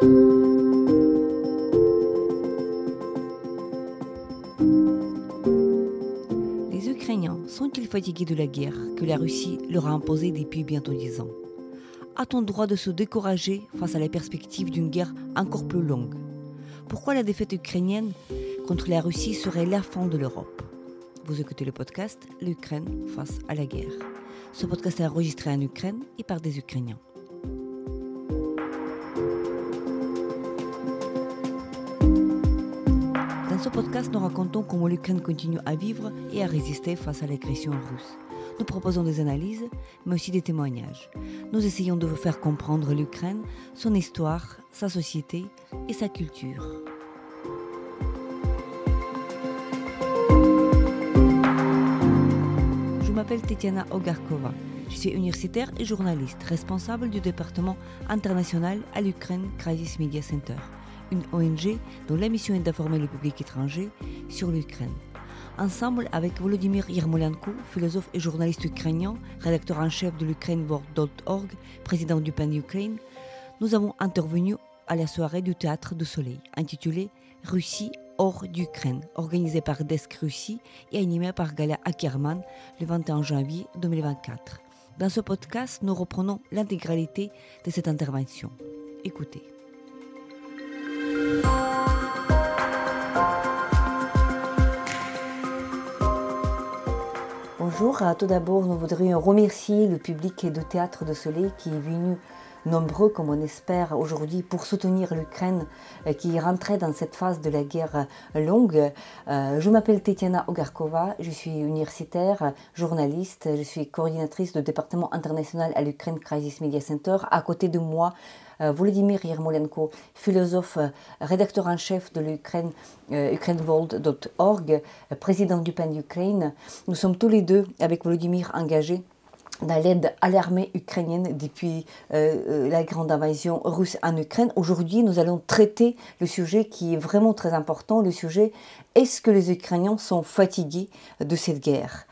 Les Ukrainiens sont-ils fatigués de la guerre que la Russie leur a imposée depuis bientôt dix ans A-t-on droit de se décourager face à la perspective d'une guerre encore plus longue? Pourquoi la défaite ukrainienne contre la Russie serait la fin de l'Europe? Vous écoutez le podcast L'Ukraine face à la guerre. Ce podcast est enregistré en Ukraine et par des Ukrainiens. Dans ce podcast, nous racontons comment l'Ukraine continue à vivre et à résister face à l'agression russe. Nous proposons des analyses, mais aussi des témoignages. Nous essayons de vous faire comprendre l'Ukraine, son histoire, sa société et sa culture. Je m'appelle Tetiana Ogarkova. Je suis universitaire et journaliste, responsable du département international à l'Ukraine Crisis Media Center une ONG dont la mission est d'informer le public étranger sur l'Ukraine. Ensemble avec Volodymyr Yermolenko, philosophe et journaliste ukrainien, rédacteur en chef de l'UkraineWorld.org, président du PAN Ukraine, nous avons intervenu à la soirée du Théâtre du Soleil, intitulée Russie hors d'Ukraine, organisée par Desk Russie et animée par Gala Ackerman le 21 janvier 2024. Dans ce podcast, nous reprenons l'intégralité de cette intervention. Écoutez. Bonjour, tout d'abord nous voudrions remercier le public de Théâtre de Soleil qui est venu nombreux, comme on espère aujourd'hui, pour soutenir l'Ukraine euh, qui rentrait dans cette phase de la guerre longue. Euh, je m'appelle Tetiana Ogarkova, je suis universitaire, journaliste, je suis coordinatrice du département international à l'Ukraine Crisis Media Center. À côté de moi, euh, Volodymyr Yermolenko, philosophe, rédacteur en chef de l'Ukraine, ukraineworld.org, président du PAN Ukraine. Nous sommes tous les deux, avec Volodymyr, engagés dans l'aide à l'armée ukrainienne depuis euh, la grande invasion russe en Ukraine. Aujourd'hui, nous allons traiter le sujet qui est vraiment très important, le sujet est-ce que les Ukrainiens sont fatigués de cette guerre?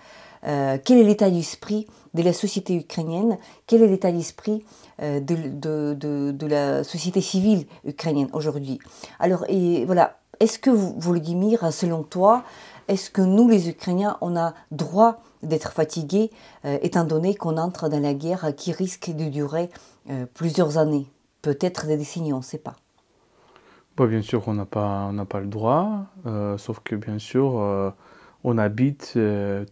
Euh, Quel est l'état d'esprit de la société ukrainienne? Quel est l'état d'esprit euh, de, la société civile ukrainienne aujourd'hui? Alors, et voilà, est-ce que, Volodymyr, selon toi, est-ce que nous, les Ukrainiens, on a droit d'être fatigués, euh, étant donné qu'on entre dans la guerre qui risque de durer plusieurs années, peut-être des décennies, on ne sait pas? Bien sûr, on n'a pas, pas le droit, sauf que bien sûr, on habite,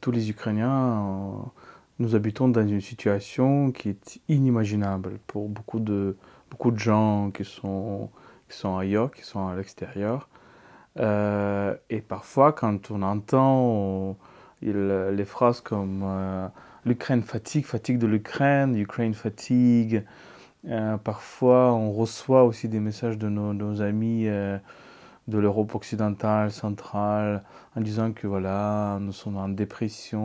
tous les Ukrainiens, nous habitons dans une situation qui est inimaginable pour beaucoup de, beaucoup de gens qui sont, qui sont ailleurs, qui sont à l'extérieur. Euh, et parfois, quand on entend les phrases comme euh, l'Ukraine fatigue, fatigue de l'Ukraine, l'Ukraine fatigue, euh, parfois on reçoit aussi des messages de nos amis de l'Europe occidentale, centrale, en disant que voilà, nous sommes en dépression,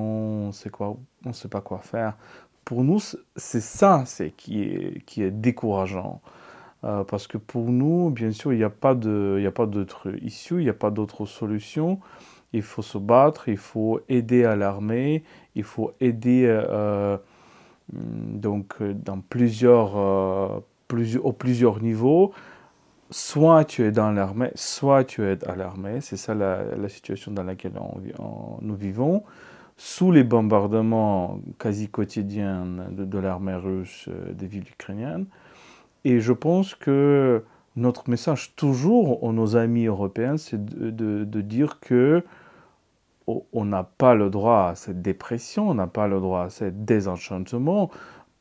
on sait quoi, on sait pas quoi faire. Pour nous, c'est ça, c'est qui est, qui est décourageant. Euh, parce que pour nous, bien sûr, il n'y a pas d'autre issue, il n'y a pas d'autre solution. Il faut se battre, il faut aider à l'armée, il faut aider euh, donc dans plusieurs, euh, plusieurs, plusieurs niveaux. Soit tu es dans l'armée, soit tu es à l'armée. C'est ça la, situation dans laquelle nous vivons. Sous les bombardements quasi quotidiens de, l'armée russe des villes ukrainiennes. Et je pense que notre message toujours aux nos amis européens, c'est de, de, dire que on n'a pas le droit à cette dépression, on n'a pas le droit à ce désenchantement,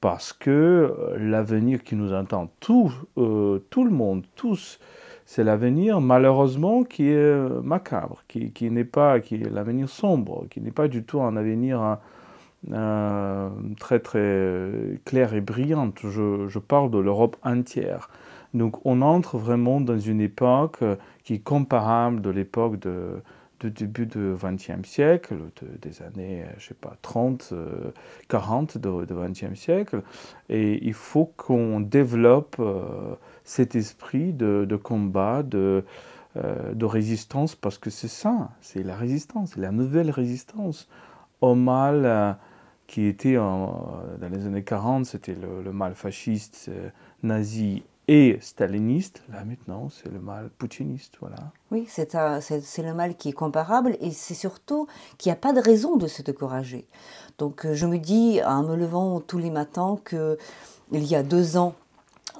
parce que euh, l'avenir qui nous attend, tout, euh, tout le monde, tous, c'est l'avenir malheureusement qui est macabre, qui, n'est pas, qui est l'avenir sombre, qui n'est pas du tout un avenir hein, euh, très très claire et brillante. Je, je parle de l'Europe entière. Donc on entre vraiment dans une époque qui est comparable de l'époque de, de, début du XXe siècle, des années, je sais pas, 30, 40 du XXe siècle. Et il faut qu'on développe euh, cet esprit de, combat, de, euh, de résistance, parce que c'est ça, c'est la résistance, la nouvelle résistance au mal qui était dans les années 40, c'était le, mal fasciste, euh, nazi et staliniste, là maintenant c'est le mal poutiniste, voilà. Oui, c'est le mal qui est comparable et c'est surtout qu'il n'y a pas de raison de se décourager. Donc euh, je me dis en me levant tous les matins que il y a deux ans,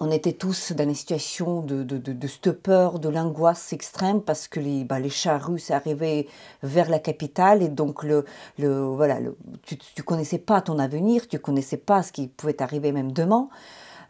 on était tous dans une situation de, de, de, de stupeur, de l'angoisse extrême parce que les, bah, les chars russes arrivaient vers la capitale et donc le, le, voilà, tu ne connaissais pas ton avenir, tu connaissais pas ce qui pouvait arriver même demain.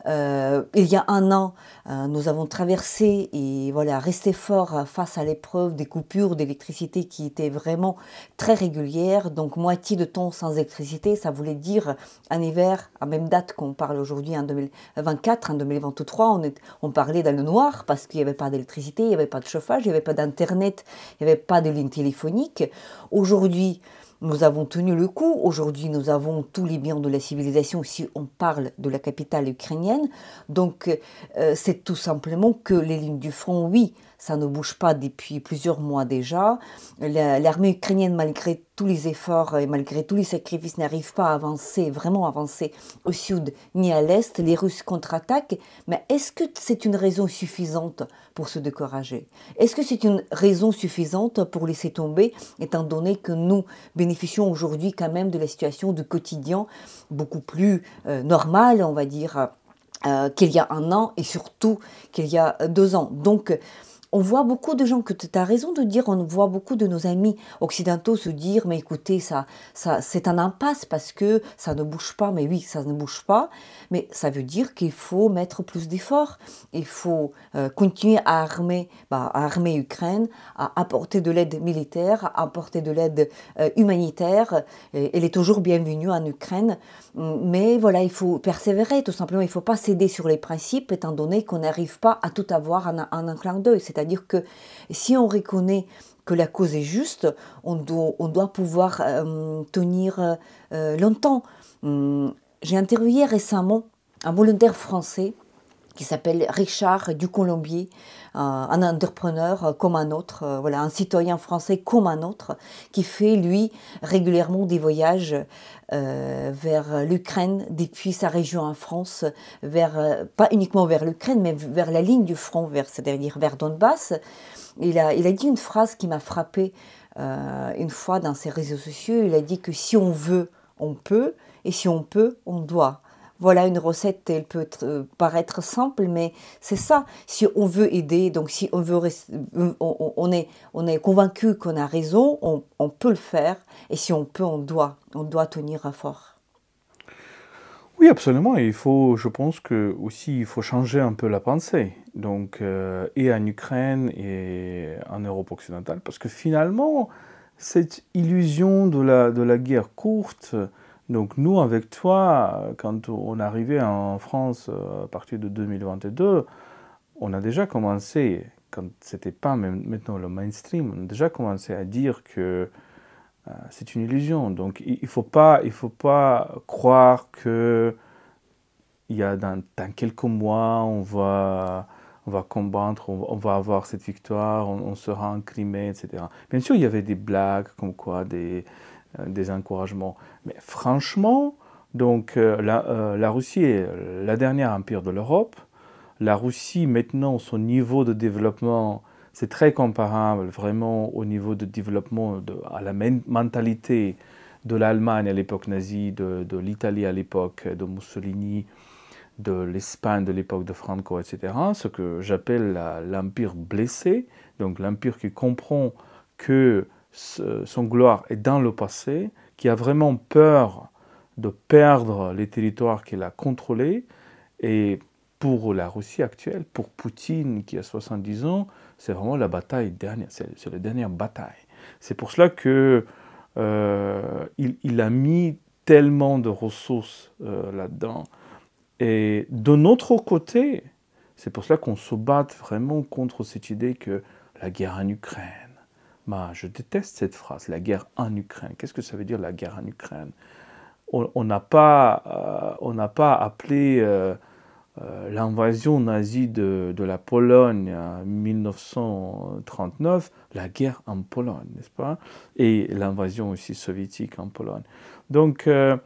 Euh, il y a un an, euh, nous avons traversé et voilà, resté fort face à l'épreuve des coupures d'électricité qui étaient vraiment très régulières. Donc moitié de temps sans électricité, ça voulait dire un hiver à même date qu'on parle aujourd'hui en 2024, en 2023, on, parlait dans le noir parce qu'il n'y avait pas d'électricité, il n'y avait pas de chauffage, il n'y avait pas d'internet, il n'y avait pas de ligne téléphonique. Aujourd'hui, nous avons tenu le coup. Aujourd'hui, nous avons tous les biens de la civilisation si on parle de la capitale ukrainienne. Donc, euh, c'est tout simplement que les lignes du front, oui, ça ne bouge pas depuis plusieurs mois déjà. L'armée ukrainienne, malgré tous les efforts et malgré tous les sacrifices, n'arrive pas à avancer, vraiment avancer au sud ni à l'est. Les Russes contre-attaquent. Mais est-ce que c'est une raison suffisante pour se décourager? Est-ce que c'est une raison suffisante pour laisser tomber, étant donné que nous bénéficions aujourd'hui quand même de la situation du quotidien beaucoup plus euh, normale, on va dire, euh, qu'il y a un an et surtout qu'il y a deux ans? Donc, on voit beaucoup de gens, que tu as raison de dire, on voit beaucoup de nos amis occidentaux se dire, mais écoutez, ça, ça, c'est un impasse parce que ça ne bouge pas. Mais oui, ça ne bouge pas, mais ça veut dire qu'il faut mettre plus d'efforts. Il faut euh, continuer à armer, bah, à armer Ukraine, à apporter de l'aide militaire, à apporter de l'aide euh, humanitaire. elle est toujours bienvenue en Ukraine. Mais voilà, il faut persévérer, tout simplement. Il ne faut pas céder sur les principes, étant donné qu'on n'arrive pas à tout avoir en, un clin d'œil. C'est-à-dire que si on reconnaît que la cause est juste, on doit, pouvoir euh, tenir euh, longtemps. Hum, j'ai interviewé récemment un volontaire français qui s'appelle Richard Ducolombier, un entrepreneur comme un autre, euh, voilà, un citoyen français comme un autre, qui fait lui régulièrement des voyages euh, vers l'Ukraine depuis sa région en France, vers euh, pas uniquement vers l'Ukraine, mais vers la ligne du front, c'est-à-dire vers Donbass. Il a, il a dit une phrase qui m'a frappé une fois dans ses réseaux sociaux. Il a dit que si on veut, on peut, et si on peut, on doit voilà une recette, elle peut euh, paraître simple, mais c'est ça. Si on veut aider, donc si on veut, on, est, on est convaincu qu'on a raison, on, peut le faire, et si on peut, on doit, on doit tenir fort. Oui, absolument. il faut, je pense que aussi, il faut changer un peu la pensée. Donc, euh, et en Ukraine et en Europe occidentale, parce que finalement, cette illusion de la, de la guerre courte, donc nous, avec toi, quand on arrivait en France euh, à partir de 2022, on a déjà commencé, quand c'était pas maintenant le mainstream, on a déjà commencé à dire que euh, c'est une illusion. Donc il ne faut, pas, faut pas croire que il y a dans, quelques mois, on va, on va combattre, on, va avoir cette victoire, on, on sera en Crimée, etc. Bien sûr, il y avait des blagues comme quoi des des encouragements. Mais franchement, donc euh, la, euh, la, Russie est la dernière empire de l'Europe. La Russie, maintenant, son niveau de développement, c'est très comparable vraiment au niveau de développement, à la mentalité de l'Allemagne à l'époque nazie, de, de l'Italie à l'époque de Mussolini, de l'Espagne de l'époque de Franco, etc. Ce que j'appelle l'empire blessé, donc l'empire qui comprend que son gloire est dans le passé, qui a vraiment peur de perdre les territoires qu'il a contrôlés. Et pour la Russie actuelle, pour Poutine qui a 70 ans, c'est vraiment la bataille dernière, c'est la dernière bataille. C'est pour cela que euh, il, a mis tellement de ressources euh, là-dedans. Et de notre côté, c'est pour cela qu'on se bat vraiment contre cette idée que la guerre en Ukraine, je déteste cette phrase, la guerre en Ukraine. Qu'est-ce que ça veut dire la guerre en Ukraine? On n'a pas, euh, pas appelé euh, euh, l'invasion nazie de, de, la Pologne en 1939 la guerre en Pologne, n'est-ce pas? Et l'invasion aussi soviétique en Pologne. Donc, ce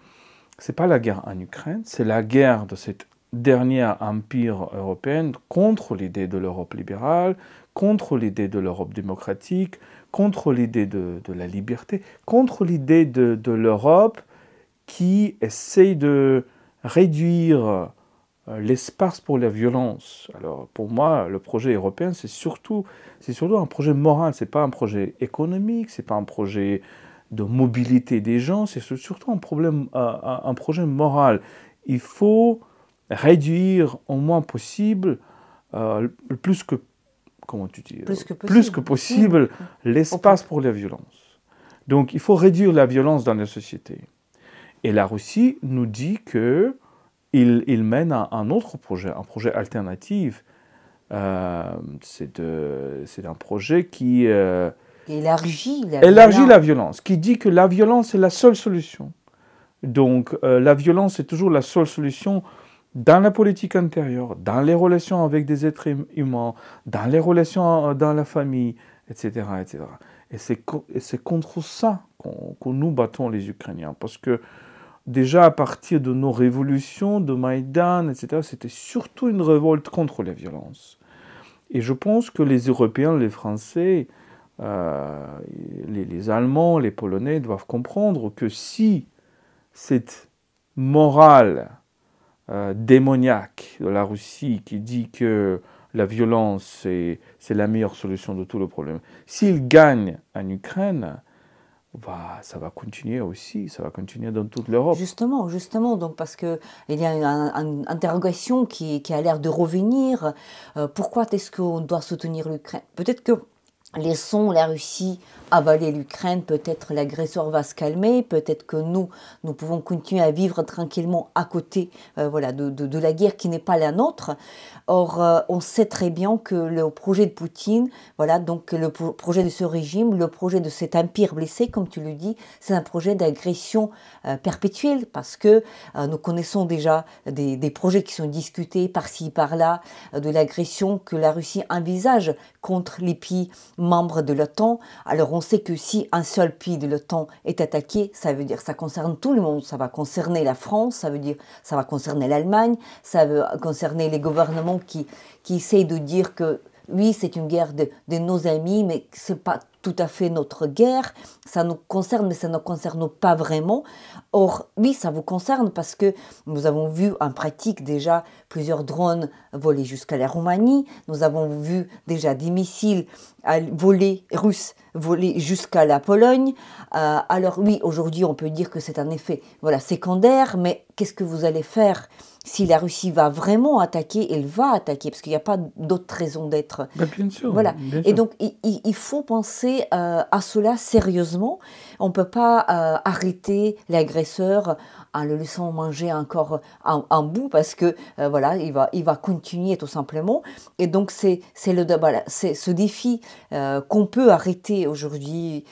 n'est pas la guerre en Ukraine, c'est la guerre de cette dernier empire européen contre l'idée de l'Europe libérale, contre l'idée de l'Europe démocratique, contre l'idée de, la liberté, contre l'idée de, l'Europe qui essaye de réduire euh, l'espace pour la violence. Alors pour moi, le projet européen, c'est surtout, surtout un projet moral, c'est pas un projet économique, c'est pas un projet de mobilité des gens, c'est surtout un, problème, un projet moral. Il faut réduire au moins possible, euh, le plus que comment tu dis, plus que possible, plus que possible l'espace pour la violence. Donc il faut réduire la violence dans la société. Et la Russie nous dit que il, mène un, autre projet, un projet alternatif. Euh, c'est un projet qui euh, élargit, la, élargit violence. la violence, qui dit que la violence est la seule solution. Donc euh, la violence est toujours la seule solution dans la politique intérieure, dans les relations avec des êtres humains, dans les relations dans la famille, etc. etc. Et c'est contre ça qu'on nous battons les Ukrainiens, parce que déjà à partir de nos révolutions, de Maïdan, etc., c'était surtout une révolte contre la violence. Et je pense que les Européens, les Français, euh, les, Allemands, les Polonais doivent comprendre que si cette morale euh, démoniaque de la Russie qui dit que la violence c'est la meilleure solution de tout le problème, s'ils gagnent en Ukraine, ça va continuer aussi, ça va continuer dans toute l'Europe. Justement, justement, donc parce que il y a une, interrogation qui, qui, a l'air de revenir. Euh, pourquoi est-ce qu'on doit soutenir l'Ukraine? Peut-être que laissons la Russie avaler l'Ukraine, peut-être l'agresseur va se calmer, peut-être que nous, nous pouvons continuer à vivre tranquillement à côté euh, voilà, de, de, la guerre qui n'est pas la nôtre. Or, euh, on sait très bien que le projet de Poutine, voilà, donc le projet de ce régime, le projet de cet empire blessé, comme tu le dis, c'est un projet d'agression euh, perpétuelle parce que nous connaissons déjà des, des, projets qui sont discutés par-ci, par-là, de l'agression que la Russie envisage contre les pays membres de l'OTAN. Alors, on sait que si un seul pays de l'OTAN est attaqué, ça veut dire ça concerne tout le monde. Ça va concerner la France, ça veut dire ça va concerner l'Allemagne, ça va concerner les gouvernements qui, qui essayent de dire que oui, c'est une guerre de, nos amis, mais c'est pas tout à fait notre guerre. Ça nous concerne, mais ça ne nous concerne pas vraiment. Or, oui, ça vous concerne parce que nous avons vu en pratique déjà plusieurs drones voler jusqu'à la Roumanie. Nous avons vu déjà des missiles voler russes voler jusqu'à la Pologne. Euh, alors oui, aujourd'hui, on peut dire que c'est un effet voilà secondaire, mais qu'est-ce que vous allez faire? Si la Russie va vraiment attaquer, elle va attaquer, parce qu'il n'y a pas d'autre raison d'être. Ben, bien sûr. Voilà. Et donc, il, faut penser euh, à cela sérieusement. On ne peut pas euh, arrêter l'agresseur en le laissant manger encore un, bout, parce que euh, voilà, il va, il va continuer tout simplement. Et donc, c'est le voilà, ce défi qu'on peut arrêter aujourd'hui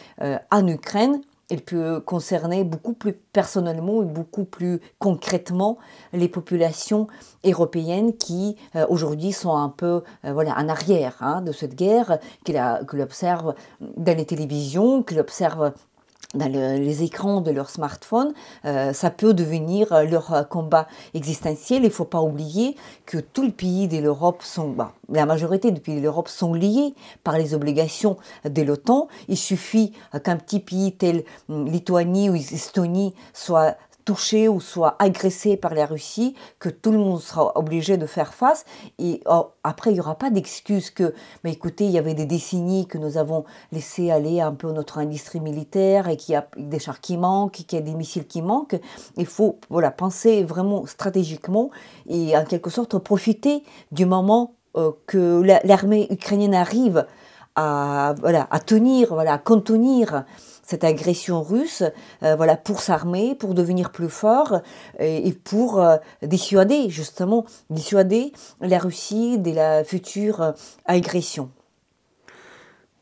en Ukraine il peut concerner beaucoup plus personnellement et beaucoup plus concrètement les populations européennes qui euh, aujourd'hui sont un peu euh, voilà en arrière hein, de cette guerre, qu'ils observent dans les télévisions, qu'ils observent dans les écrans de leur smartphone, euh, ça peut devenir euh, leur combat existentiel. Il ne faut pas oublier que tous les pays de l'Europe sont, bah, la majorité des pays de l'Europe sont liés par les obligations de l'OTAN. Il suffit qu'un petit pays tel hum, Lituanie ou Estonie soit touché ou soit agressé par la Russie, que tout le monde sera obligé de faire face. Et oh, après, il n'y aura pas d'excuse que, mais écoutez, il y avait des décennies que nous avons laissé aller un peu notre industrie militaire et qu'il y a des chars qui manquent, qu'il y a des missiles qui manquent. Il faut voilà, penser vraiment stratégiquement et en quelque sorte profiter du moment euh, que l'armée ukrainienne arrive à, voilà, à tenir, voilà, à contenir cette agression russe, euh, voilà, pour s'armer, pour devenir plus fort et, pour euh, dissuader justement, dissuader la Russie de la future euh, agression.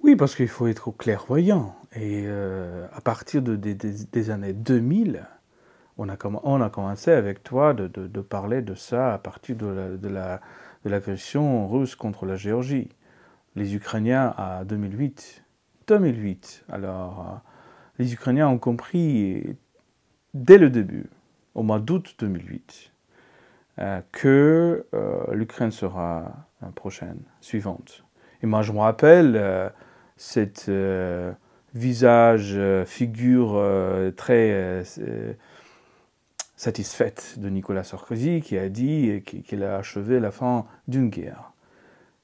Oui, parce qu'il faut être clairvoyant. Et à partir de, des années 2000, on a, on a commencé avec toi de, parler de ça à partir de l'agression la, russe contre la Géorgie. Les Ukrainiens à 2008. 2008. Alors, les Ukrainiens ont compris dès le début, au mois d'août 2008, que l'Ukraine sera la prochaine, suivante. Et moi, je me rappelle cette visage, figure très satisfaite de Nicolas Sarkozy qui a dit qu'il a achevé la fin d'une guerre.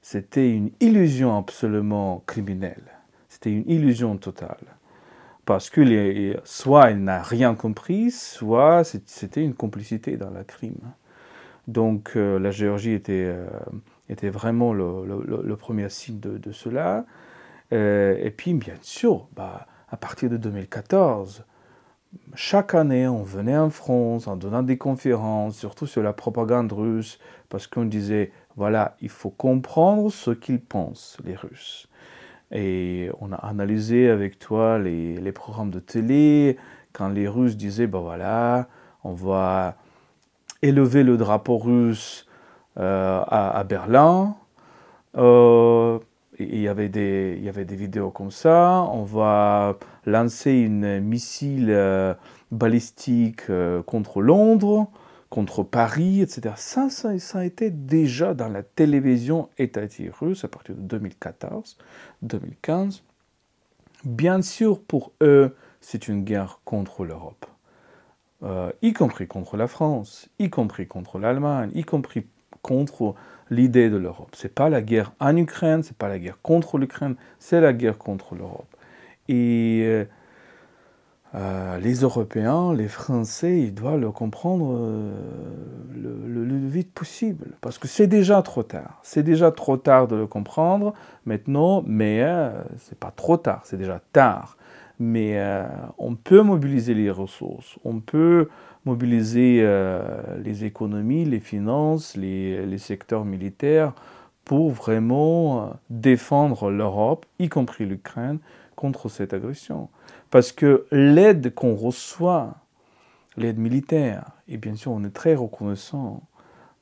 C'était une illusion absolument criminelle. C'était une illusion totale. Parce que soit il n'a rien compris, soit c'était une complicité dans le crime. Donc euh, la Géorgie était, euh, était vraiment le, premier signe de, cela. Euh, et puis, bien sûr, bah, à partir de 2014, chaque année, on venait en France en donnant des conférences, surtout sur la propagande russe, parce qu'on disait, voilà, il faut comprendre ce qu'ils pensent, les Russes. Et on a analysé avec toi les, les programmes de télé, quand les Russes disaient, ben voilà, on va élever le drapeau russe euh, à, Berlin. Euh, il y, avait des, y avait des vidéos comme ça. On va lancer une missile euh, balistique contre Londres, contre Paris, etc. Ça, ça, ça, été déjà dans la télévision étatique russe à partir de 2014, 2015. Bien sûr, pour eux, c'est une guerre contre l'Europe, euh, y compris contre la France, y compris contre l'Allemagne, y compris contre l'idée de l'Europe. C'est pas la guerre en Ukraine, c'est pas la guerre contre l'Ukraine, c'est la guerre contre l'Europe. Et euh, euh, les Européens, les Français, ils doivent le comprendre euh, le, le, vite possible, parce que c'est déjà trop tard. C'est déjà trop tard de le comprendre maintenant, mais c'est pas trop tard, c'est déjà tard. Mais on peut mobiliser les ressources, on peut mobiliser euh, les économies, les finances, les, secteurs militaires pour vraiment euh, défendre l'Europe, y compris l'Ukraine, contre cette agression. Parce que l'aide qu'on reçoit, l'aide militaire, et bien sûr on est très reconnaissant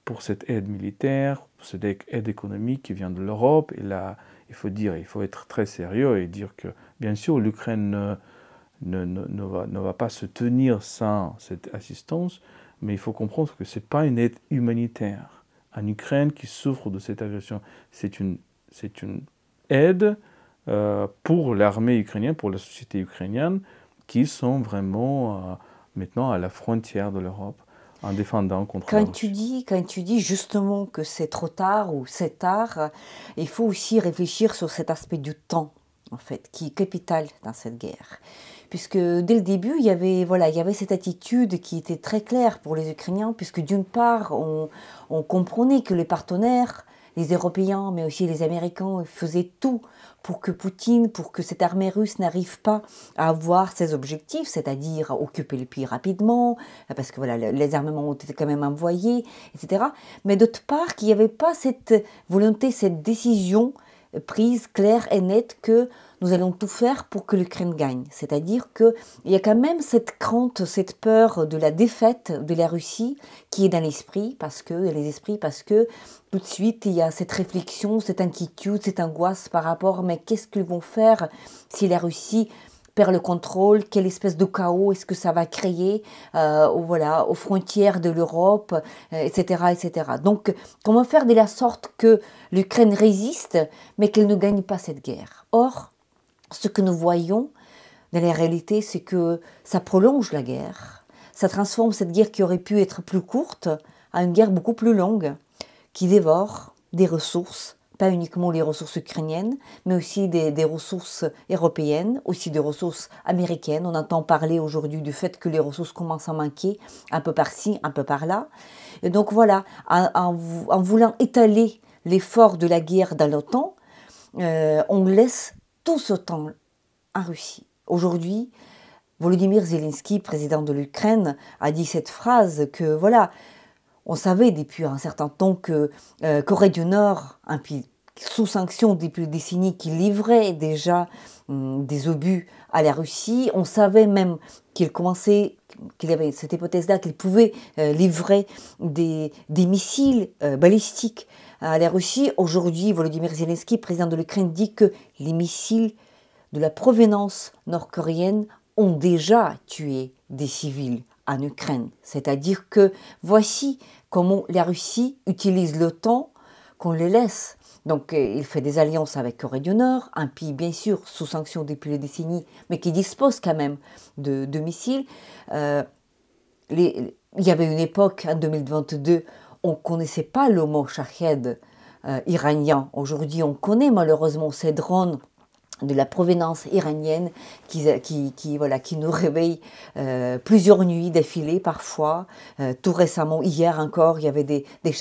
pour cette aide militaire, pour cette aide économique qui vient de l'Europe, et là il faut dire, il faut être très sérieux et dire que bien sûr l'Ukraine ne, ne, va, ne, va, pas se tenir sans cette assistance, mais il faut comprendre que ce n'est pas une aide humanitaire en Ukraine qui souffre de cette agression. C'est une, c'est une aide euh, pour l'armée ukrainienne, pour la société ukrainienne, qui sont vraiment euh, maintenant à la frontière de l'Europe en défendant contre quand tu dis Quand tu dis justement que c'est trop tard ou c'est tard, il faut aussi réfléchir sur cet aspect du temps, en fait, qui est capital dans cette guerre. Puisque dès le début, il y avait, voilà, il y avait cette attitude qui était très claire pour les Ukrainiens, puisque d'une part, on, comprenait que les partenaires, les Européens, mais aussi les Américains, faisaient tout pour que Poutine, pour que cette armée russe n'arrive pas à avoir ses objectifs, c'est-à-dire occuper le pays rapidement, parce que voilà, les armements ont été quand même envoyés, etc. Mais d'autre part, qu'il n'y avait pas cette volonté, cette décision prise claire et nette que nous allons tout faire pour que l'Ukraine gagne. C'est-à-dire qu'il y a quand même cette crainte, cette peur de la défaite de la Russie qui est dans l'esprit, parce que, dans les esprits, parce que tout de suite, il y a cette réflexion, cette inquiétude, cette angoisse par rapport, mais qu'est-ce qu'ils vont faire si la Russie perd le contrôle, quelle espèce de chaos est-ce que ça va créer euh, voilà, aux frontières de l'Europe, etc., euh, etc. Donc, comment faire de la sorte que l'Ukraine résiste, mais qu'elle ne gagne pas cette guerre? Or, ce que nous voyons dans la réalité, c'est que ça prolonge la guerre. Ça transforme cette guerre qui aurait pu être plus courte à une guerre beaucoup plus longue, qui dévore des ressources, pas uniquement les ressources ukrainiennes, mais aussi des, ressources européennes, aussi des ressources américaines. On entend parler aujourd'hui du fait que les ressources commencent à manquer un peu par-ci, un peu par-là. Et donc voilà, en, voulant étaler l'effort de la guerre dans l'OTAN, euh, on laisse tout ce temps en Russie. Aujourd'hui, Volodymyr Zelensky, président de l'Ukraine, a dit cette phrase que voilà, on savait depuis un certain temps que euh, Corée du Nord, sous sanction depuis des décennies, qui livrait déjà hum, des obus à la Russie, on savait même qu'il commençait, qu'il avait cette hypothèse-là, qu'il pouvait euh, livrer des, des missiles euh, balistiques à la Russie. Aujourd'hui, Volodymyr Zelensky, président de l'Ukraine, dit que les missiles de la provenance nord-coréenne ont déjà tué des civils en Ukraine. C'est-à-dire que voici comment la Russie utilise temps qu'on les laisse. Donc euh, il fait des alliances avec Corée du Nord, un pays bien sûr sous sanction depuis les décennies, mais qui dispose quand même de, missiles. Euh, il y avait une époque, en 2022, on ne connaissait pas le mot shahed euh, iranien. Aujourd'hui, on connaît malheureusement ces drones de la provenance iranienne qui, qui, voilà, qui nous réveille euh, plusieurs nuits d'affilée parfois. Euh, tout récemment, hier encore, il y avait des, des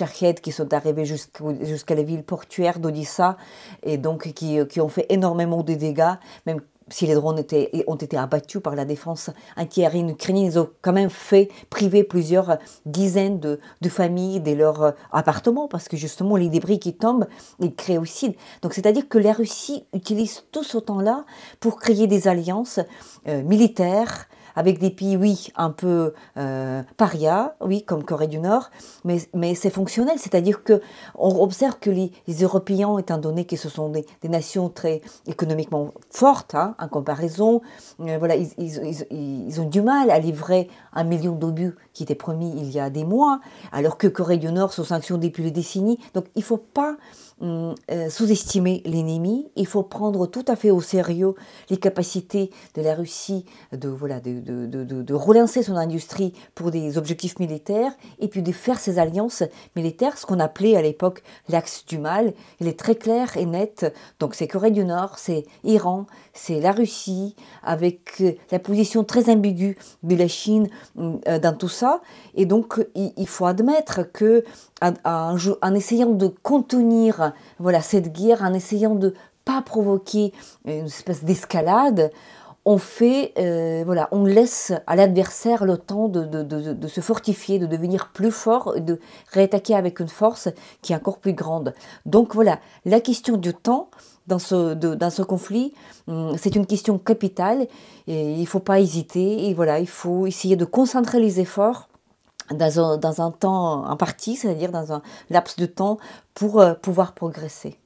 qui sont arrivés jusqu'à la ville portuaire d'Odissa et donc qui, qui, ont fait énormément de dégâts, même si les drones ont été abattus par la défense antiaérienne ukrainienne, ils ont quand même fait priver plusieurs dizaines de, familles de leurs euh, appartements, parce que justement, les débris qui tombent, ils créent aussi. Donc, c'est-à-dire que la Russie utilise tout ce temps-là pour créer des alliances euh, militaires, avec des pays, oui, un peu euh, paria, oui, comme Corée du Nord, mais, mais c'est fonctionnel, c'est-à-dire que on observe que les, Européens, étant donné que ce sont des, nations très économiquement fortes, hein, en comparaison, euh, voilà, ils, ils, ils, ont du mal à livrer un million d'obus qui était promis il y a des mois, alors que Corée du Nord sont sanctions depuis des décennies. Donc il ne faut pas hum, euh, sous-estimer l'ennemi, il faut prendre tout à fait au sérieux les capacités de la Russie de, voilà, de, de, relancer son industrie pour des objectifs militaires et puis de faire ses alliances militaires, ce qu'on appelait à l'époque l'axe du mal. Il est très clair et net. Donc c'est Corée du Nord, c'est Iran, c'est la Russie, avec euh, la position très ambiguë de la Chine hum, euh, dans tout ça. Et donc, il, faut admettre que en, essayant de contenir voilà, cette guerre, en essayant de pas provoquer une espèce d'escalade, on fait, euh, voilà, on laisse à l'adversaire le temps de, de, se fortifier, de devenir plus fort, de réattaquer avec une force qui est encore plus grande. Donc voilà, la question du temps dans ce, dans ce conflit, hum, c'est une question capitale et il ne faut pas hésiter et voilà, il faut essayer de concentrer les efforts dans un, dans un temps imparti, c'est-à-dire dans un laps de temps pour euh, pouvoir progresser.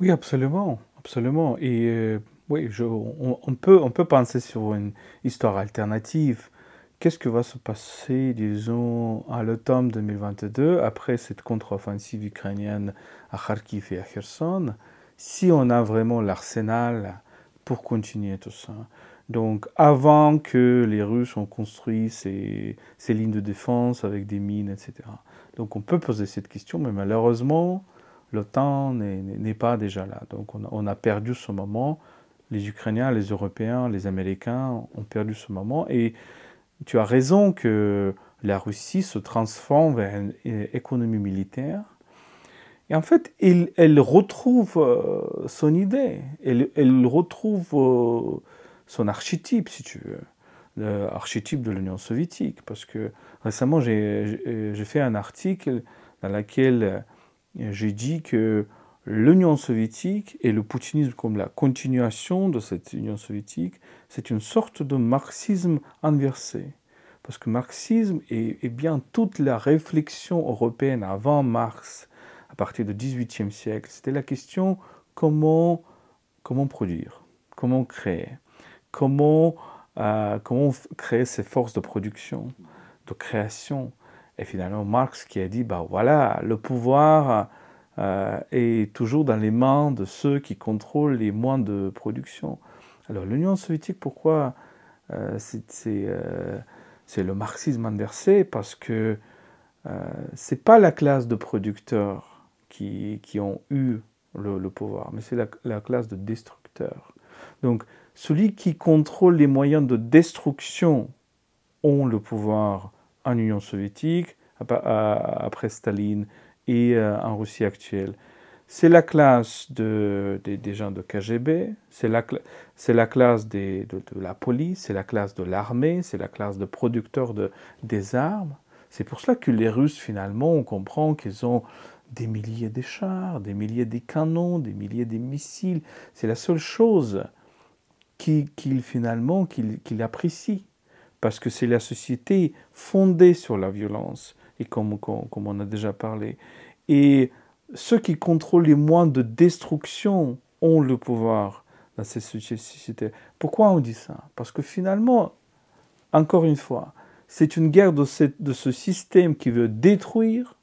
Oui, absolument, absolument. Euh, oui, on, peut, on peut penser sur une histoire alternative. Qu'est-ce que va se passer, disons, à l'automne 2022, après cette contre-offensive ukrainienne à Kharkiv et à Kherson, si on a vraiment l'arsenal pour continuer tout ça? Donc, avant que les Russes ont construit ces, ces, lignes de défense avec des mines, etc. Donc, on peut poser cette question, mais malheureusement, l'OTAN n'est pas déjà là. Donc, on a perdu ce moment les Ukrainiens, les Européens, les Américains ont perdu ce moment. Et tu as raison que la Russie se transforme vers une économie militaire. Et en fait, elle, retrouve euh, son idée, elle, elle retrouve euh, son archétype, si tu veux, l'archétype de l'Union soviétique. Parce que récemment, j'ai fait un article dans lequel j'ai dit que l'Union soviétique et le poutinisme comme la continuation de cette Union soviétique, c'est une sorte de marxisme inversé. Parce que marxisme est, bien toute la réflexion européenne avant Marx, à partir du XVIIIe siècle. C'était la question comment, comment produire, comment créer, comment, euh, comment créer ces forces de production, de création. Et finalement, Marx qui a dit, bah voilà, le pouvoir euh, est toujours dans les mains de ceux qui contrôlent les moyens de production. Alors l'Union soviétique, pourquoi euh, euh, c'est le marxisme inversé? Parce que ce n'est pas la classe de producteurs qui, qui ont eu le, pouvoir, mais c'est la, la, classe de destructeurs. Donc celui qui contrôle les moyens de destruction ont le pouvoir en Union soviétique, après Staline, et euh, en Russie actuelle. C'est la classe de, des gens de KGB, c'est la, la, classe des, de, la police, c'est la classe de l'armée, c'est la classe de producteurs de, des armes. C'est pour cela que les Russes, finalement, on comprend qu'ils ont des milliers de chars, des milliers de canons, des milliers de missiles. C'est la seule chose qu'ils finalement qu'ils apprécient. Parce que c'est la société fondée sur la violence et comme, on a déjà parlé. Et ceux qui contrôlent les moyens de destruction ont le pouvoir dans ces sociétés. Pourquoi on dit ça? Parce que finalement, encore une fois, c'est une guerre de, de, ce système qui veut détruire,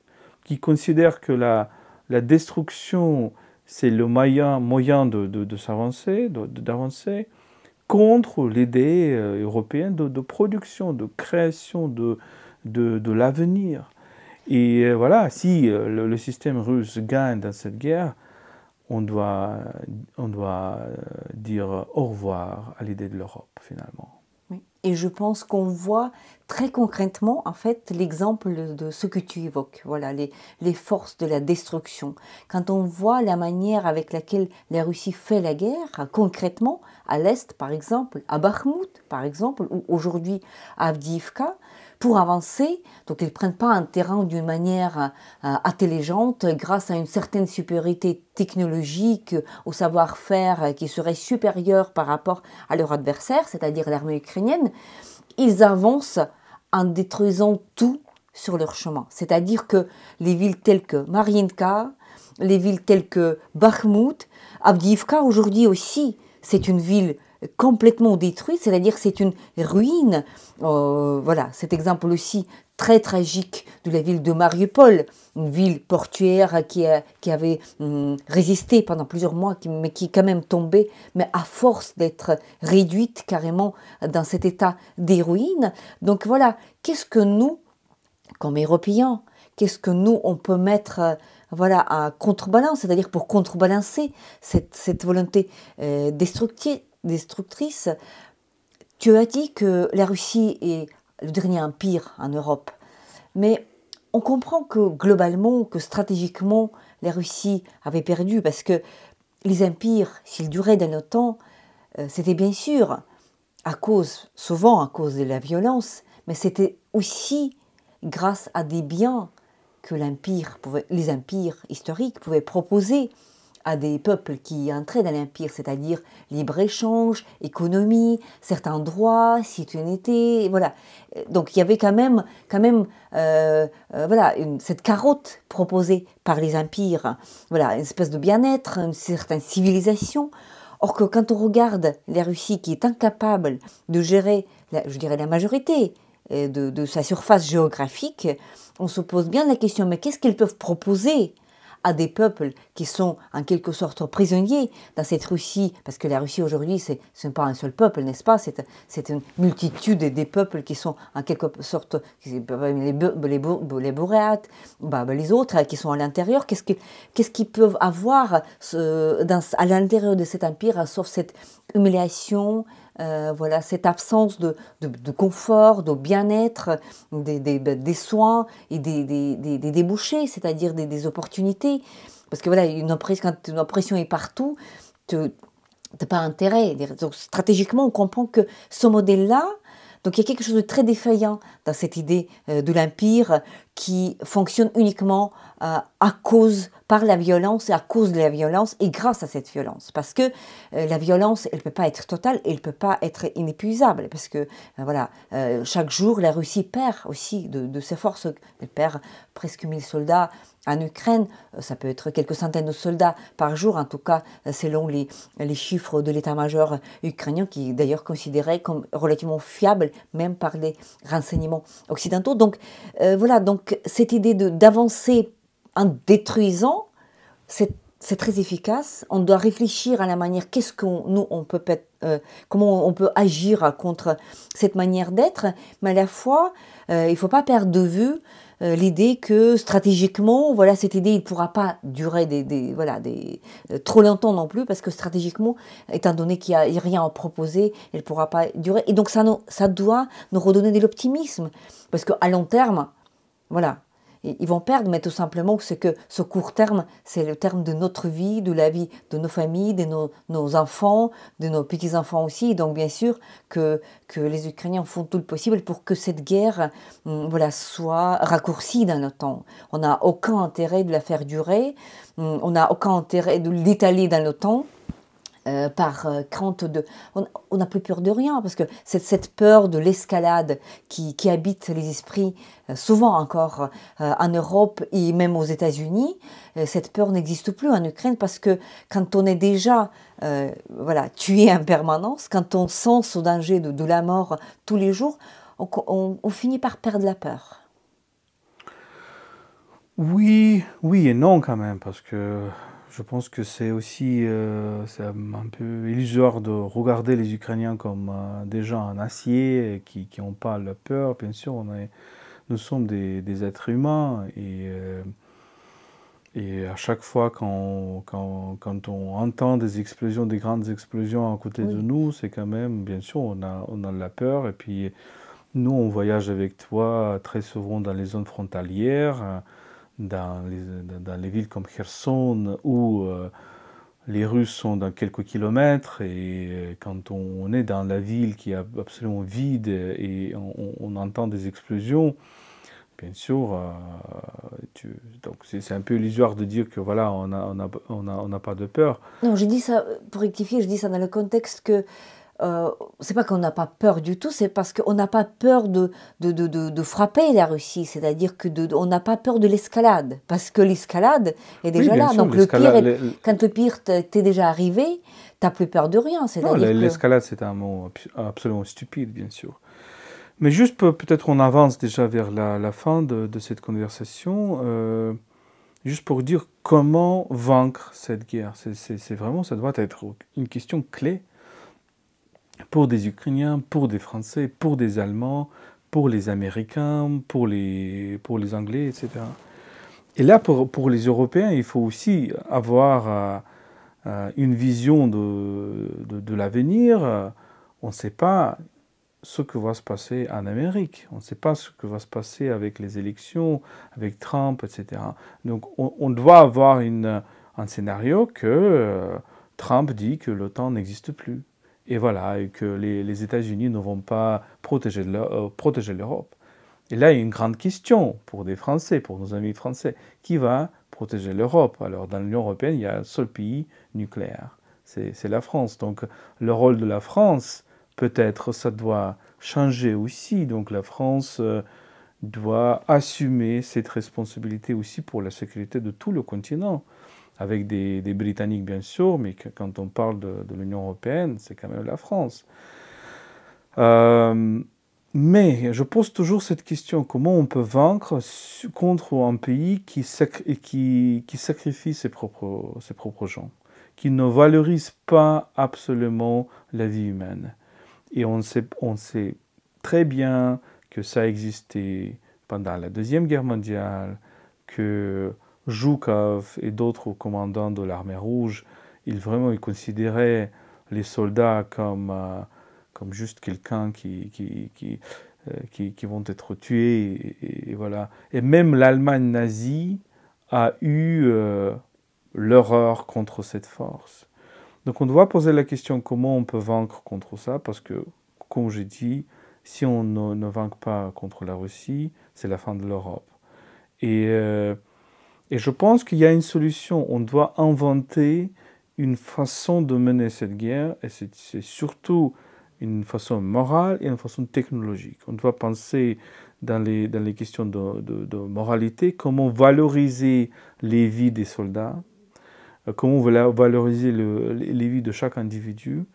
qui considère que la, destruction, c'est le moyen, moyen de, de s'avancer, d'avancer, contre l'idée euh, européenne de, production, de création de, de, l'avenir. Et euh, voilà, si euh, le, système russe gagne dans cette guerre, on doit, on doit dire au revoir à l'idée de l'Europe finalement. Et je pense qu'on voit très concrètement, en fait, l'exemple de ce que tu évoques, voilà, les, les, forces de la destruction. Quand on voit la manière avec laquelle la Russie fait la guerre, concrètement, à l'Est, par exemple, à Bakhmut, par exemple, ou aujourd'hui à Avdiivka, pour avancer. Donc ils ne prennent pas un terrain d'une manière euh, intelligente grâce à une certaine supériorité technologique, au savoir-faire qui serait supérieur par rapport à leur adversaire, c'est-à-dire l'armée ukrainienne. Ils avancent en détruisant tout sur leur chemin. C'est-à-dire que les villes telles que Mariinka, les villes telles que Bakhmut, Avdiivka aujourd'hui aussi, c'est une ville complètement détruite, c'est-à-dire c'est une ruine. Euh, voilà, cet exemple aussi très tragique de la ville de Mariupol, une ville portuaire qui, qui avait hum, résisté pendant plusieurs mois, mais qui est quand même tombée, mais à force d'être réduite carrément dans cet état des ruines. Donc voilà, qu'est-ce que nous, comme Européens, qu'est-ce que nous, on peut mettre voilà, à contrebalance, c'est-à-dire pour contrebalancer cette, cette volonté euh, destructive, destructrice. Tu as dit que la Russie est le dernier empire en Europe, mais on comprend que globalement, que stratégiquement, la Russie avait perdu parce que les empires, s'ils duraient dans le temps, euh, c'était bien sûr à cause, souvent à cause de la violence, mais c'était aussi grâce à des biens que l'empire les empires historiques pouvaient proposer à des peuples qui entraient dans l'Empire, c'est-à-dire libre-échange, économie, certains droits, citoyenneté, voilà. Donc il y avait quand même, quand même euh, euh, voilà, cette carotte proposée par les empires, voilà, une espèce de bien-être, une certaine civilisation. Or que quand on regarde la Russie qui est incapable de gérer, je dirais, la majorité euh, de, de sa surface géographique, on se pose bien la question, mais qu'est-ce qu'ils peuvent proposer à des peuples qui sont en quelque sorte prisonniers dans cette Russie, parce que la Russie aujourd'hui, ce n'est pas un seul peuple, n'est-ce pas? C'est une multitude des peuples qui sont en quelque sorte les, les, les boréates, bah, bah, les autres qui sont à l'intérieur. Qu'est-ce qu'ils peuvent avoir dans, à l'intérieur de cet empire, sauf cette humiliation, euh, voilà, cette absence de, de, confort, de bien-être, des, des, des, soins et des, des débouchés, c'est-à-dire des, opportunités. Parce que voilà, une oppression, quand une oppression est partout, tu n'as pas intérêt. Donc, stratégiquement, on comprend que ce modèle-là, donc il y a quelque chose de très défaillant dans cette idée euh, de l'empire qui fonctionne uniquement euh, à cause, par la violence et à cause de la violence et grâce à cette violence. Parce que euh, la violence, elle ne peut pas être totale et elle ne peut pas être inépuisable. Parce que, voilà, chaque jour, la Russie perd aussi de, ses forces. Elle perd presque 1000 soldats en Ukraine, euh, ça peut être quelques centaines de soldats par jour, en tout cas euh, selon les, chiffres de l'état-major ukrainien, qui est d'ailleurs considéré comme relativement fiable, même par les renseignements occidentaux. Donc euh, voilà, donc cette idée d'avancer en détruisant, c'est très efficace. On doit réfléchir à la manière, qu'est-ce qu'on nous on peut comment on peut agir contre cette manière d'être, mais à la fois il ne faut pas perdre de vue euh, l'idée que stratégiquement, voilà, cette idée, ne pourra pas durer des, voilà, des, euh, trop longtemps non plus, parce que stratégiquement, étant donné qu'il n'y a rien à proposer, elle ne pourra pas durer. Et donc ça, ça doit nous redonner de l'optimisme, parce qu'à long terme, voilà, ils vont perdre, mais tout simplement c'est que ce court terme, c'est le terme de notre vie, de la vie de nos familles, de nos, enfants, de nos petits-enfants aussi. Donc bien sûr que, que les Ukrainiens font tout le possible pour que cette guerre hum, voilà, soit raccourcie dans le temps. On n'a aucun intérêt de la faire durer, hum, on n'a aucun intérêt de l'étaler dans le temps. Euh, par euh, crainte de... On n'a plus peur de rien, parce que cette, peur de l'escalade qui, qui, habite les esprits, euh, souvent encore en Europe et même aux États-Unis, cette peur n'existe plus en Ukraine, parce que quand on est déjà voilà, tué en permanence, quand on sent ce danger de, de la mort tous les jours, on, finit par perdre la peur. Oui, oui et non quand même, parce que je pense que c'est aussi euh, un peu illusoire de regarder les Ukrainiens comme euh, des gens en acier qui n'ont pas la peur. Bien sûr, on est, nous sommes des, êtres humains et, euh, et à chaque fois quand, quand, quand, on entend des explosions, des grandes explosions à côté de nous, c'est quand même, bien sûr, on a, on a de la peur. Et puis, nous, on voyage avec toi très souvent dans les zones frontalières dans les, dans les villes comme Kherson où euh, les Russes sont dans quelques kilomètres et euh, quand on est dans la ville qui est absolument vide et on, entend des explosions, bien sûr, euh, c'est un peu illusoire de dire que voilà, on n'a on a, on a, on a pas de peur. Non, je dis ça, pour rectifier, je dis ça dans le contexte que euh, c'est pas qu'on n'a pas peur du tout, c'est parce qu'on n'a pas peur de, de, de, de, frapper la Russie, c'est-à-dire que on n'a pas peur de l'escalade, parce que l'escalade est déjà là. Donc le pire, quand le pire t'est déjà arrivé, t'as plus peur de rien. l'escalade c'est un mot absolument stupide, bien sûr. Mais juste peut-être on avance déjà vers la, la fin de, de, cette conversation, euh, juste pour dire comment vaincre cette guerre. C'est vraiment, ça doit être une question clé pour des Ukrainiens, pour des Français, pour des Allemands, pour les Américains, pour les, pour les Anglais, etc. Et là, pour, pour les Européens, il faut aussi avoir euh, euh, une vision de, de, l'avenir. On ne sait pas ce que va se passer en Amérique. On ne sait pas ce que va se passer avec les élections, avec Trump, etc. Donc on, on doit avoir une, un scénario que euh, Trump dit que l'OTAN n'existe plus et voilà, et que les, les États-Unis ne vont pas protéger euh, l'Europe. Et là, il y a une grande question pour des Français, pour nos amis français. Qui va protéger l'Europe? Alors, dans l'Union européenne, il y a un seul pays nucléaire, c'est la France. Donc, le rôle de la France, peut-être, ça doit changer aussi. Donc, la France euh, doit assumer cette responsabilité aussi pour la sécurité de tout le continent avec des, Britanniques bien sûr, mais quand on parle de, l'Union européenne, c'est quand même la France. Euh, mais je pose toujours cette question, comment on peut vaincre contre un pays qui, sacrifie ses propres, gens, qui ne valorise pas absolument la vie humaine? Et on sait, on sait très bien que ça existait pendant la Deuxième Guerre mondiale, que Zhukov et d'autres commandants de l'armée rouge, ils vraiment ils considéraient les soldats comme, euh, comme juste quelqu'un qui, qui, qui, euh, qui, vont être tués. Et, voilà. et même l'Allemagne nazie a eu euh, l'horreur contre cette force. Donc on doit poser la question comment on peut vaincre contre ça, parce que, comme j'ai dit, si on ne, ne vainc pas contre la Russie, c'est la fin de l'Europe. Et et je pense qu'il y a une solution. On doit inventer une façon de mener cette guerre, et c'est surtout une façon morale et une façon technologique. On doit penser dans les, dans les questions de, de, moralité, comment valoriser les vies des soldats, euh, comment valoriser le, les vies de chaque individu,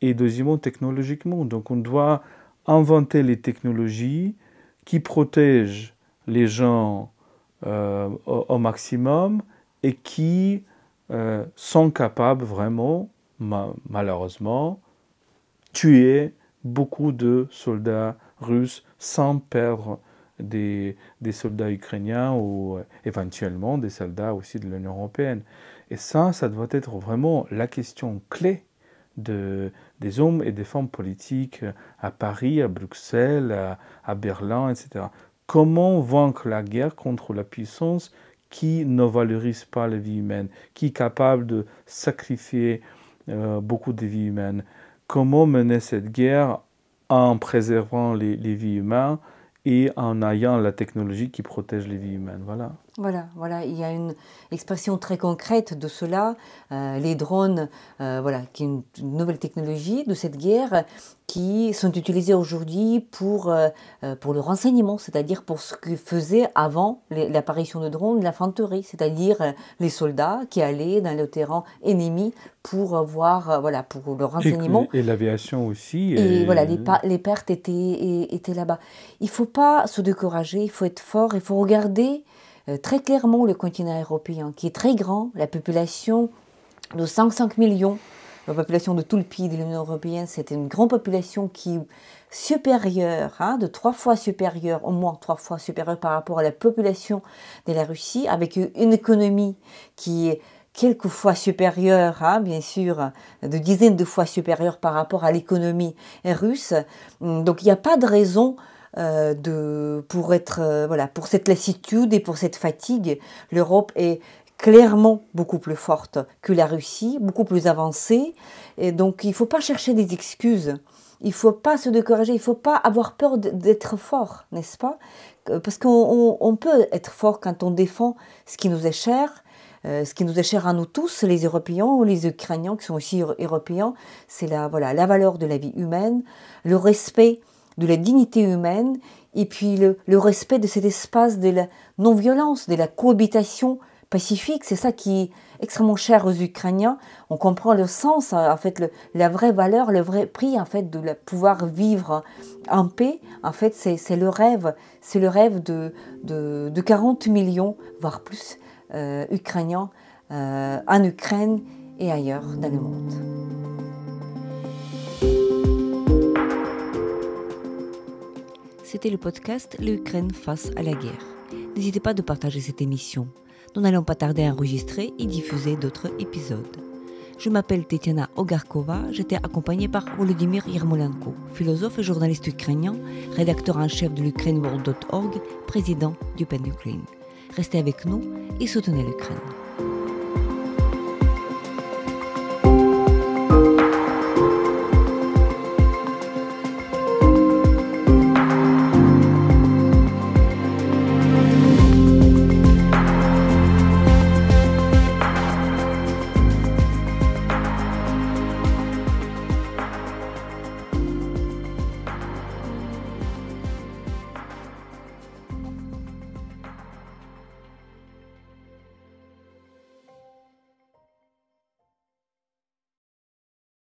et deuxièmement, technologiquement. Donc on doit inventer les technologies qui protègent les gens euh, au, maximum et qui euh, sont capables vraiment, malheureusement, tuer beaucoup de soldats russes sans perdre des, des, soldats ukrainiens ou euh, éventuellement des soldats aussi de l'Union européenne. Et ça, ça doit être vraiment la question clé de, des hommes et des femmes politiques à Paris, à Bruxelles, à Berlin, etc. Comment vaincre la guerre contre la puissance qui ne valorise pas la vie humaine, qui est capable de sacrifier euh, beaucoup de vies humaines? Comment mener cette guerre en préservant les, les vies humaines et en ayant la technologie qui protège les vies humaines? Voilà. Voilà, voilà, il y a une expression très concrète de cela. Euh, les drones, euh, voilà, qui est une, nouvelle technologie de cette guerre, qui sont utilisés aujourd'hui pour, euh, pour le renseignement, c'est-à-dire pour ce que faisait avant l'apparition de drones l'infanterie, c'est-à-dire les soldats qui allaient dans le terrain ennemi pour voir, voilà, pour le renseignement. Et, l'aviation aussi. Et, voilà, les, les, pertes étaient, étaient là-bas. Il ne faut pas se décourager, il faut être fort, il faut regarder très clairement le continent européen, qui est très grand, la population de 500 millions, la population de tout le pays de l'Union européenne, c'est une grande population qui est supérieure, hein, de trois fois supérieure, au moins trois fois supérieure par rapport à la population de la Russie, avec une économie qui est quelques fois supérieure, hein, bien sûr, de dizaines de fois supérieure par rapport à l'économie russe. Donc il n'y a pas de raison euh, de, pour, être, euh, voilà, pour cette lassitude et pour cette fatigue, l'Europe est clairement beaucoup plus forte que la Russie, beaucoup plus avancée. Et donc il ne faut pas chercher des excuses. Il ne faut pas se décourager, il ne faut pas avoir peur d'être fort, n'est-ce pas? Parce qu'on peut être fort quand on défend ce qui nous est cher, euh, ce qui nous est cher à nous tous, les Européens ou les Ukrainiens qui sont aussi européens, c'est la, voilà, la valeur de la vie humaine, le respect de la dignité humaine et puis le, respect de cet espace de la non-violence, de la cohabitation pacifique. C'est ça qui est extrêmement cher aux Ukrainiens. On comprend le sens, en fait, la vraie valeur, le vrai prix, en fait, de pouvoir vivre en paix. En fait, c'est le rêve, c'est le rêve de, de, 40 millions, voire plus, euh, Ukrainiens euh, en Ukraine et ailleurs dans le monde. C'était le podcast L'Ukraine face à la guerre. N'hésitez pas de partager cette émission. Nous n'allons pas tarder à enregistrer et diffuser d'autres épisodes. Je m'appelle Tetiana Ogarkova, j'étais accompagnée par Volodymyr Yermolenko, philosophe et journaliste ukrainien, rédacteur en chef de l'UkraineWorld.org, président du PEN Ukraine. Restez avec nous et soutenez l'Ukraine.